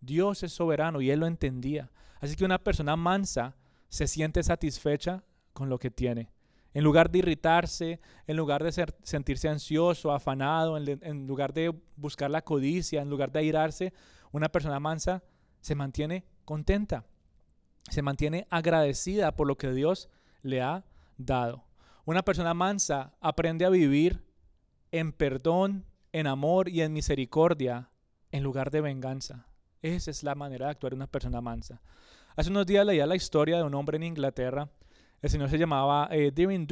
Dios es soberano y él lo entendía. Así que una persona mansa se siente satisfecha con lo que tiene. En lugar de irritarse, en lugar de sentirse ansioso, afanado, en, en, lugar de buscar la codicia, en lugar de airarse, una persona mansa se mantiene contenta, se mantiene agradecida por lo que Dios le ha dado. Una persona mansa aprende a vivir en perdón, en amor y en misericordia en lugar de venganza. Esa es la manera de actuar una persona mansa. Hace unos días leía la historia de un hombre en Inglaterra. El señor se llamaba eh, Deering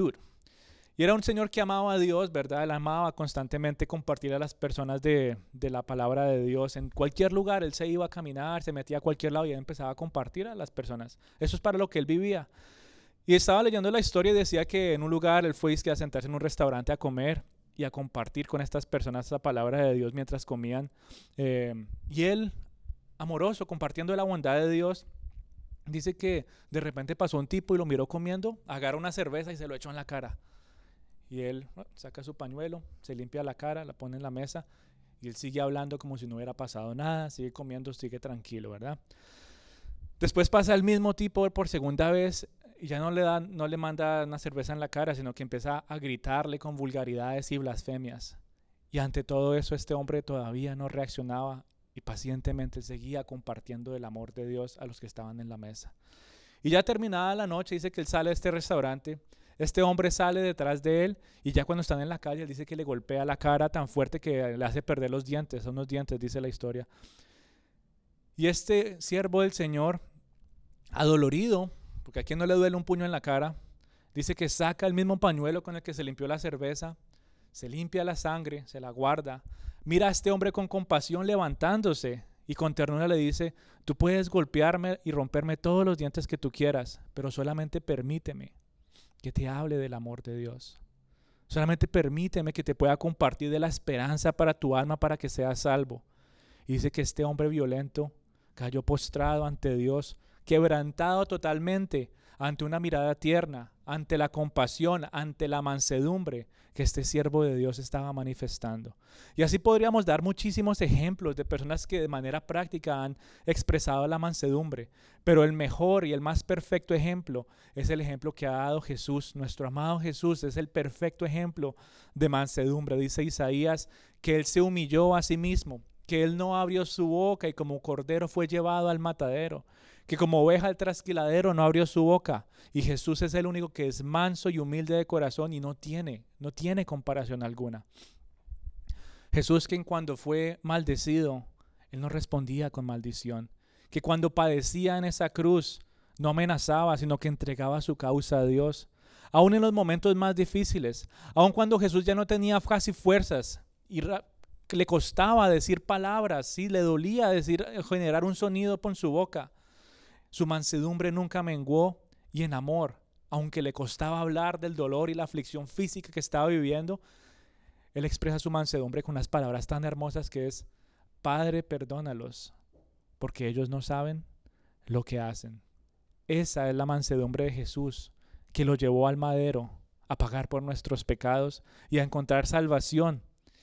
Y era un señor que amaba a Dios, ¿verdad? Él amaba constantemente compartir a las personas de, de, la palabra de Dios. En cualquier lugar, él se iba a caminar, se metía a cualquier lado y él empezaba a compartir a las personas. Eso es para lo que él vivía. Y estaba leyendo la historia y decía que en un lugar él fue a sentarse en un restaurante a comer y a compartir con estas personas la palabra de Dios mientras comían. Eh, y él, amoroso, compartiendo la bondad de Dios, dice que de repente pasó un tipo y lo miró comiendo, agarra una cerveza y se lo echó en la cara. Y él saca su pañuelo, se limpia la cara, la pone en la mesa y él sigue hablando como si no hubiera pasado nada, sigue comiendo, sigue tranquilo, ¿verdad? Después pasa el mismo tipo por segunda vez y ya no le, da, no le manda una cerveza en la cara, sino que empieza a gritarle con vulgaridades y blasfemias. Y ante todo eso este hombre todavía no reaccionaba y pacientemente seguía compartiendo el amor de Dios a los que estaban en la mesa. Y ya terminada la noche, dice que él sale de este restaurante, este hombre sale detrás de él y ya cuando están en la calle, él dice que le golpea la cara tan fuerte que le hace perder los dientes, son unos dientes, dice la historia. Y este siervo del Señor, adolorido, porque a quien no le duele un puño en la cara, dice que saca el mismo pañuelo con el que se limpió la cerveza, se limpia la sangre, se la guarda, mira a este hombre con compasión levantándose y con ternura le dice, tú puedes golpearme y romperme todos los dientes que tú quieras, pero solamente permíteme que te hable del amor de Dios. Solamente permíteme que te pueda compartir de la esperanza para tu alma para que seas salvo. Y dice que este hombre violento cayó postrado ante Dios, quebrantado totalmente ante una mirada tierna, ante la compasión, ante la mansedumbre que este siervo de Dios estaba manifestando. Y así podríamos dar muchísimos ejemplos de personas que de manera práctica han expresado la mansedumbre, pero el mejor y el más perfecto ejemplo es el ejemplo que ha dado Jesús. Nuestro amado Jesús es el perfecto ejemplo de mansedumbre. Dice Isaías que Él se humilló a sí mismo, que Él no abrió su boca y como cordero fue llevado al matadero que como oveja al trasquiladero no abrió su boca. Y Jesús es el único que es manso y humilde de corazón y no tiene, no tiene comparación alguna. Jesús que cuando fue maldecido, Él no respondía con maldición. Que cuando padecía en esa cruz, no amenazaba, sino que entregaba su causa a Dios. Aún en los momentos más difíciles, aun cuando Jesús ya no tenía casi fuerzas y le costaba decir palabras, sí, le dolía decir, generar un sonido con su boca. Su mansedumbre nunca menguó y en amor, aunque le costaba hablar del dolor y la aflicción física que estaba viviendo, él expresa su mansedumbre con unas palabras tan hermosas que es, Padre, perdónalos, porque ellos no saben lo que hacen. Esa es la mansedumbre de Jesús, que lo llevó al madero a pagar por nuestros pecados y a encontrar salvación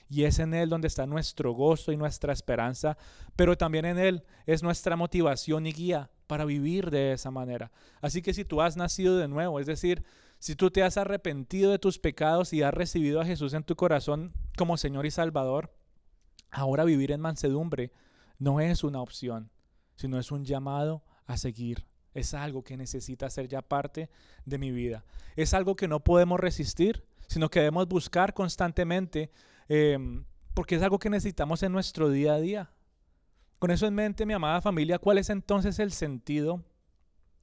y es en Él donde está nuestro gozo y nuestra esperanza, pero también en Él es nuestra motivación y guía para vivir de esa manera. Así que si tú has nacido de nuevo, es decir, si tú te has arrepentido de tus pecados y has recibido a Jesús en tu corazón como Señor y Salvador, ahora vivir en mansedumbre no es una opción, sino es un llamado a seguir. Es algo que necesita ser ya parte de mi vida. Es algo que no podemos resistir, sino que debemos buscar constantemente Em, porque es algo que necesitamos en nuestro día a día. Con eso en mente, mi amada familia, ¿cuál es entonces el sentido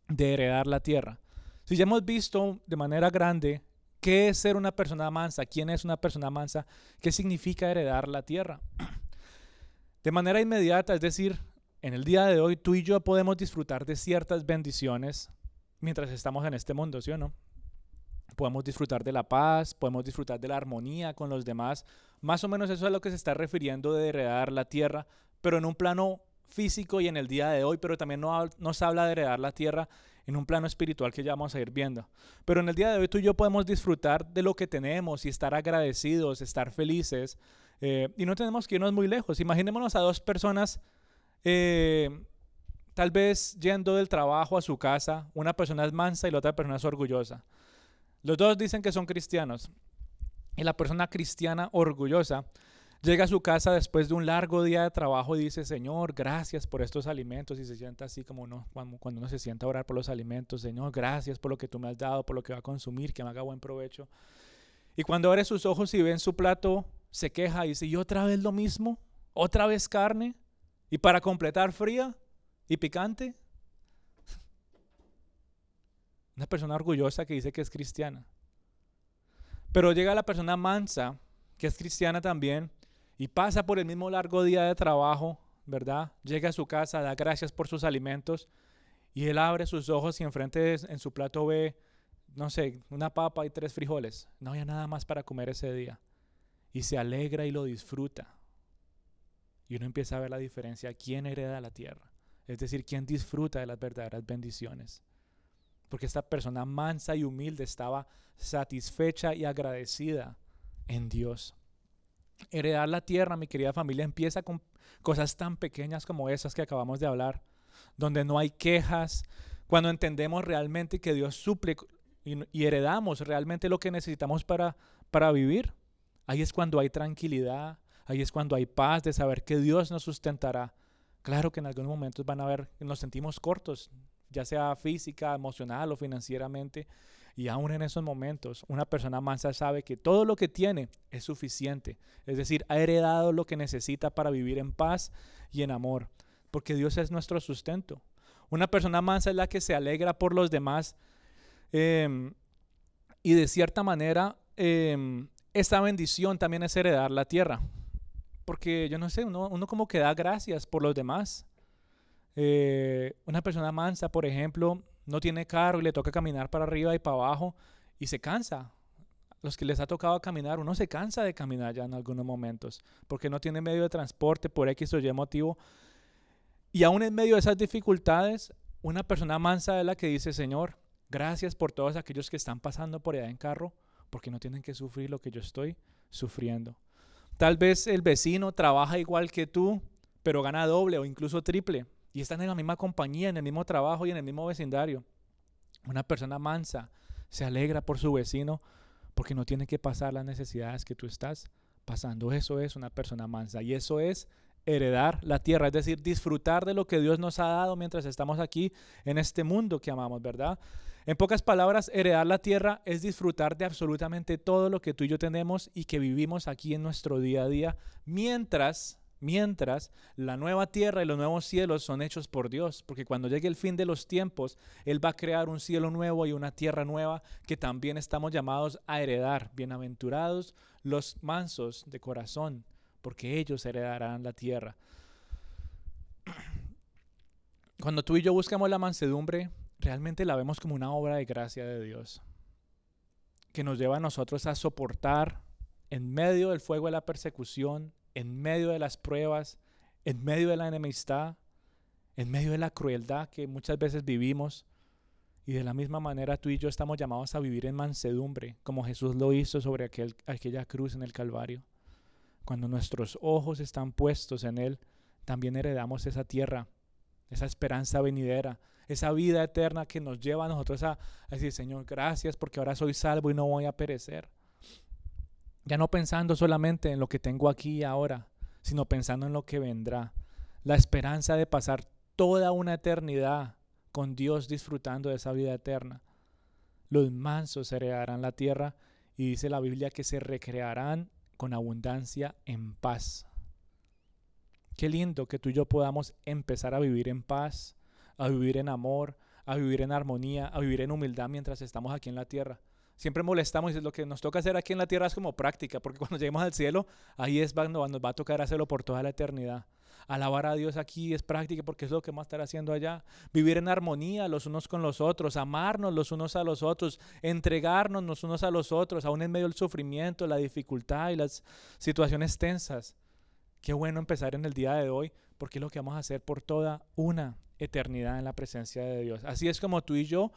de heredar la tierra? Si ya hemos visto de manera grande qué es ser una persona mansa, quién es una persona mansa, qué significa heredar la tierra. De manera inmediata, es decir, en el día de hoy tú y yo podemos disfrutar de ciertas bendiciones mientras estamos en este mundo, ¿sí o no? podemos disfrutar de la paz, podemos disfrutar de la armonía con los demás. Más o menos eso es a lo que se está refiriendo de heredar la tierra, pero en un plano físico y en el día de hoy, pero también no, nos habla de heredar la tierra en un plano espiritual que ya vamos a ir viendo. Pero en el día de hoy tú y yo podemos disfrutar de lo que tenemos y estar agradecidos, estar felices. Eh, y no tenemos que irnos muy lejos. Imaginémonos a dos personas, eh, tal vez yendo del trabajo a su casa, una persona es mansa y la otra persona es orgullosa. Los dos dicen que son cristianos. Y la persona cristiana orgullosa llega a su casa después de un largo día de trabajo y dice, Señor, gracias por estos alimentos. Y se sienta así como uno, cuando uno se sienta a orar por los alimentos. Señor, gracias por lo que tú me has dado, por lo que va a consumir, que me haga buen provecho. Y cuando abre sus ojos y ve en su plato, se queja y dice, ¿y otra vez lo mismo? ¿Otra vez carne? ¿Y para completar fría y picante? Una persona orgullosa que dice que es cristiana. Pero llega la persona mansa, que es cristiana también, y pasa por el mismo largo día de trabajo, ¿verdad? Llega a su casa, da gracias por sus alimentos, y él abre sus ojos y enfrente en su plato ve, no sé, una papa y tres frijoles. No había nada más para comer ese día. Y se alegra y lo disfruta. Y uno empieza a ver la diferencia, quién hereda la tierra. Es decir, quién disfruta de las verdaderas bendiciones porque esta persona mansa y humilde estaba satisfecha y agradecida en Dios. Heredar la tierra, mi querida familia, empieza con cosas tan pequeñas como esas que acabamos de hablar, donde no hay quejas, cuando entendemos realmente que Dios suple y, heredamos realmente lo que necesitamos para, para vivir. Ahí es cuando hay tranquilidad, ahí es cuando hay paz de saber que Dios nos sustentará. Claro que en algunos momentos van a ver, nos sentimos cortos, ya sea física, emocional o financieramente. Y aún en esos momentos, una persona mansa sabe que todo lo que tiene es suficiente. Es decir, ha heredado lo que necesita para vivir en paz y en amor. Porque Dios es nuestro sustento. Una persona mansa es la que se alegra por los demás. Em, y de cierta manera, eh, esta bendición también es heredar la tierra. porque yo no sé, uno, uno como que da gracias por los demás. Eh, una persona mansa, por ejemplo, no tiene carro y le toca caminar para arriba y para abajo y se cansa. Los que les ha tocado caminar, uno se cansa de caminar ya en algunos momentos porque no tiene medio de transporte por X o Y motivo. Y aún en medio de esas dificultades, una persona mansa es la que dice, Señor, gracias por todos aquellos que están pasando por allá en carro porque no tienen que sufrir lo que yo estoy sufriendo. Tal vez el vecino trabaja igual que tú, pero gana doble o incluso triple y están en la misma compañía, en el mismo trabajo y en el mismo vecindario. Una persona mansa se alegra por su vecino porque no tiene que pasar las necesidades que tú estás pasando. Eso es una persona mansa y eso es heredar la tierra, es decir, disfrutar de lo que Dios nos ha dado mientras estamos aquí en este mundo que amamos, ¿verdad? En pocas palabras, heredar la tierra es disfrutar de absolutamente todo lo que tú y yo tenemos y que vivimos aquí en nuestro día a día, mientras mientras la nueva tierra y los nuevos cielos son hechos por Dios, porque cuando llegue el fin de los tiempos, Él va a crear un cielo nuevo y una tierra nueva que también estamos llamados a heredar. Bienaventurados los mansos de corazón, porque ellos heredarán la tierra. Cuando tú y yo buscamos la mansedumbre, realmente la vemos como una obra de gracia de Dios, que nos lleva a nosotros a soportar en medio del fuego de la persecución, en medio de las pruebas, en medio de la enemistad, en medio de la crueldad que muchas veces vivimos. Y de la misma manera tú y yo estamos llamados a vivir en mansedumbre, como Jesús lo hizo sobre aquel, aquella cruz en el Calvario. Cuando nuestros ojos están puestos en Él, también heredamos esa tierra, esa esperanza venidera, esa vida eterna que nos lleva a nosotros a, a decir, Señor, gracias porque ahora soy salvo y no voy a perecer. Ya no pensando solamente en lo que tengo aquí y ahora, sino pensando en lo que vendrá. La esperanza de pasar toda una eternidad con Dios disfrutando de esa vida eterna. Los mansos heredarán la tierra y dice la Biblia que se recrearán con abundancia en paz. Qué lindo que tú y yo podamos empezar a vivir en paz, a vivir en amor, a vivir en armonía, a vivir en humildad mientras estamos aquí en la tierra. Siempre molestamos y lo que nos toca hacer aquí en la tierra es como práctica, porque cuando lleguemos al cielo, ahí es cuando nos va a tocar hacerlo por toda la eternidad. Alabar a Dios aquí es práctica porque es lo que a estar haciendo allá. Vivir en armonía los unos con los otros, amarnos los unos a los otros, entregarnos los unos a los otros, aún en medio del sufrimiento, la dificultad y las situaciones tensas. Qué bueno empezar en el día de hoy porque es lo que vamos a hacer por toda una eternidad en la presencia de Dios. Así es como tú y yo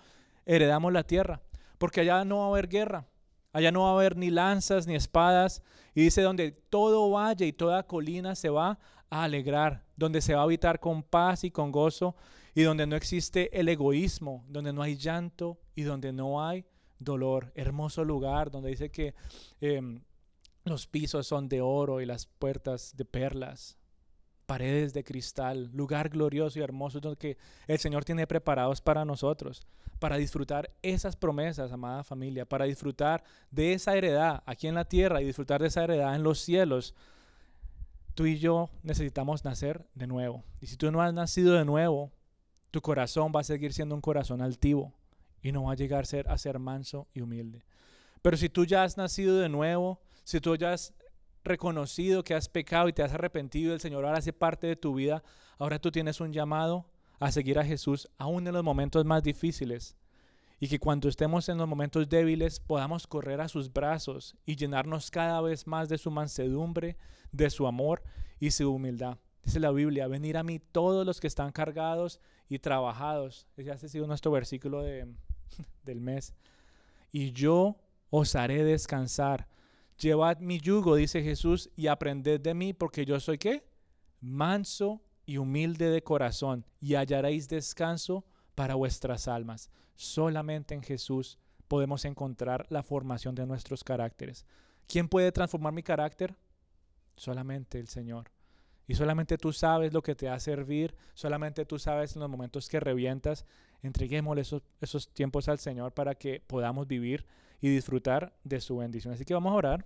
heredamos la tierra porque allá no va a haber guerra, allá no va a haber ni lanzas ni espadas, y dice donde todo valle y toda colina se va a alegrar, donde se va a habitar con paz y con gozo, y donde no existe el egoísmo, donde no hay llanto y donde no hay dolor. Hermoso lugar donde dice que em, los pisos son de oro y las puertas de perlas paredes de cristal, lugar glorioso y hermoso que el Señor tiene preparados para nosotros, para disfrutar esas promesas, amada familia, para disfrutar de esa heredad aquí en la tierra y disfrutar de esa heredad en los cielos. Tú y yo necesitamos nacer de nuevo. Y si tú no has nacido de nuevo, tu corazón va a seguir siendo un corazón altivo y no va a llegar a ser, a ser manso y humilde. Pero si tú ya has nacido de nuevo, si tú ya has reconocido que has pecado y te has arrepentido, el Señor ahora hace parte de tu vida, ahora tú tienes un llamado a seguir a Jesús aún en los momentos más difíciles. Y que cuando estemos en los momentos débiles podamos correr a sus brazos y llenarnos cada vez más de su mansedumbre, de su amor y su humildad. Dice la Biblia, venir a mí todos los que están cargados y trabajados. Ese ha sido nuestro versículo de, del mes. Y yo os haré descansar. Llevad mi yugo, dice Jesús, y aprended de mí, porque yo soy qué? Manso y humilde de corazón, y hallaréis descanso para vuestras almas. Solamente en Jesús podemos encontrar la formación de nuestros caracteres. ¿Quién puede transformar mi carácter? Solamente el Señor. Y solamente tú sabes lo que te va a servir, solamente tú sabes en los momentos que revientas. Entreguémosle esos, esos tiempos al Señor para que podamos vivir y disfrutar de su bendición. Así que vamos a orar.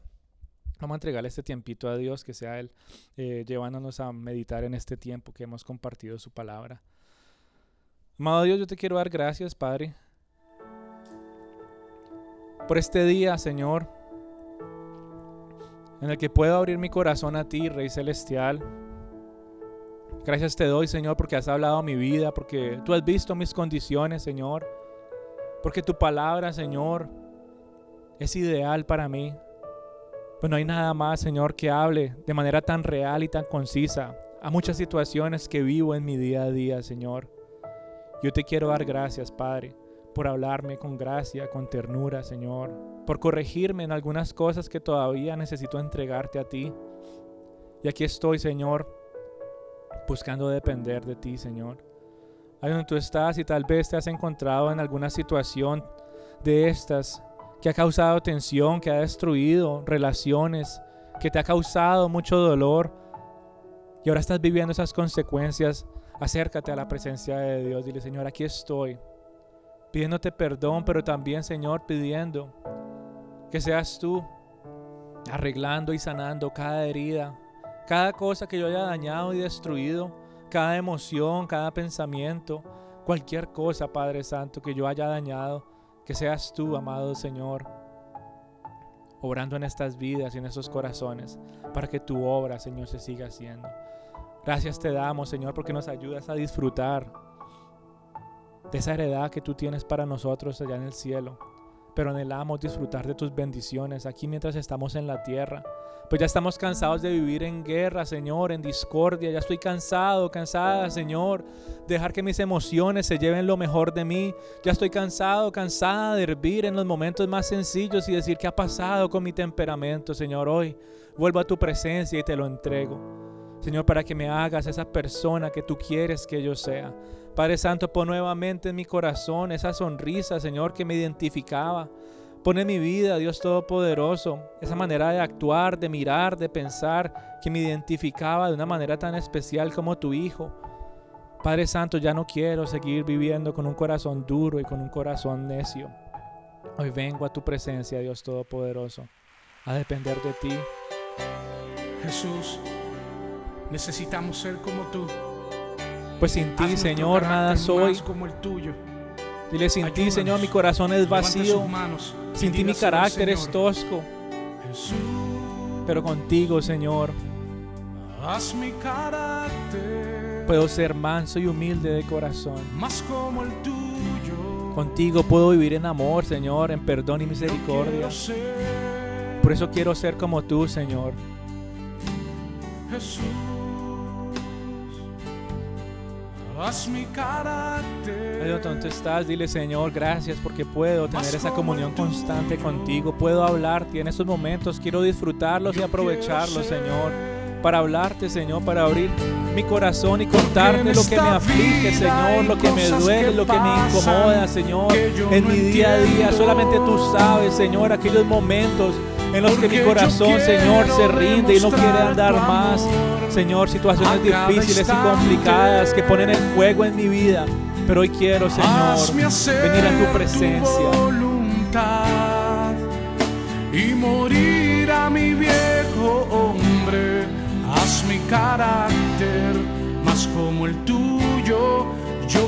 Vamos a entregarle este tiempito a Dios, que sea Él eh, llevándonos a meditar en este tiempo que hemos compartido su palabra. Amado Dios, yo te quiero dar gracias, Padre, por este día, Señor, en el que puedo abrir mi corazón a ti, Rey Celestial. Gracias te doy, Señor, porque has hablado mi vida, porque tú has visto mis condiciones, Señor. Porque tu palabra, Señor, es ideal para mí. Pues no hay nada más, Señor, que hable de manera tan real y tan concisa a muchas situaciones que vivo en mi día a día, Señor. Yo te quiero dar gracias, Padre, por hablarme con gracia, con ternura, Señor, por corregirme en algunas cosas que todavía necesito entregarte a ti. Y aquí estoy, Señor, buscando depender de ti, Señor. Ahí donde tú estás y tal vez te has encontrado en alguna situación de estas que ha causado tensión, que ha destruido relaciones, que te ha causado mucho dolor y ahora estás viviendo esas consecuencias, acércate a la presencia de Dios. Dile, Señor, aquí estoy, pidiéndote perdón, pero también, Señor, pidiendo que seas tú arreglando y sanando cada herida, cada cosa que yo haya dañado y destruido, cada emoción, cada pensamiento, cualquier cosa, Padre Santo, que yo haya dañado, que seas tú, amado Señor, obrando en estas vidas y en estos corazones, para que tu obra, Señor, se siga haciendo. Gracias te damos, Señor, porque nos ayudas a disfrutar de esa heredad que tú tienes para nosotros allá en el cielo. Pero anhelamos disfrutar de tus bendiciones aquí mientras estamos en la tierra. Pues ya estamos cansados de vivir en guerra, Señor, en discordia. Ya estoy cansado, cansada, Señor, dejar que mis emociones se lleven lo mejor de mí. Ya estoy cansado, cansada de hervir en los momentos más sencillos y decir qué ha pasado con mi temperamento, Señor. Hoy vuelvo a tu presencia y te lo entrego. Señor, para que me hagas esa persona que tú quieres que yo sea. Padre Santo, pon nuevamente en mi corazón esa sonrisa, Señor, que me identificaba. Pon en mi vida, Dios Todopoderoso, esa manera de actuar, de mirar, de pensar, que me identificaba de una manera tan especial como tu Hijo. Padre Santo, ya no quiero seguir viviendo con un corazón duro y con un corazón necio. Hoy vengo a tu presencia, Dios Todopoderoso, a depender de ti. Jesús. Necesitamos ser como tú. Pues sin ti, Señor, nada soy. Como el tuyo. Dile, sin ti, Señor, mi corazón es vacío. sin ti mi carácter es tosco. Pero contigo, Señor, haz mi carácter. Puedo ser manso y humilde de corazón. Más como el tuyo. Contigo puedo vivir en amor, Señor, en perdón y misericordia. Por eso quiero ser como tú, Señor. Jesús. Haz mi carácter. donde estás, dile Señor, gracias porque puedo tener esa comunión constante contigo. Puedo hablarte en esos momentos. Quiero disfrutarlos y aprovecharlos, Señor. Para hablarte, Señor, para abrir mi corazón y contarte lo que me aflige, Señor, lo que me duele, lo que me incomoda, Señor, en mi día a día. Solamente tú sabes, Señor, aquellos momentos en los que mi corazón, Señor, se rinde y no quiere andar más. Señor, situaciones difíciles y complicadas que ponen el fuego en mi vida. Pero hoy quiero, Señor, venir a tu presencia. y morir a mi viejo hombre. Haz mi carácter más como el tuyo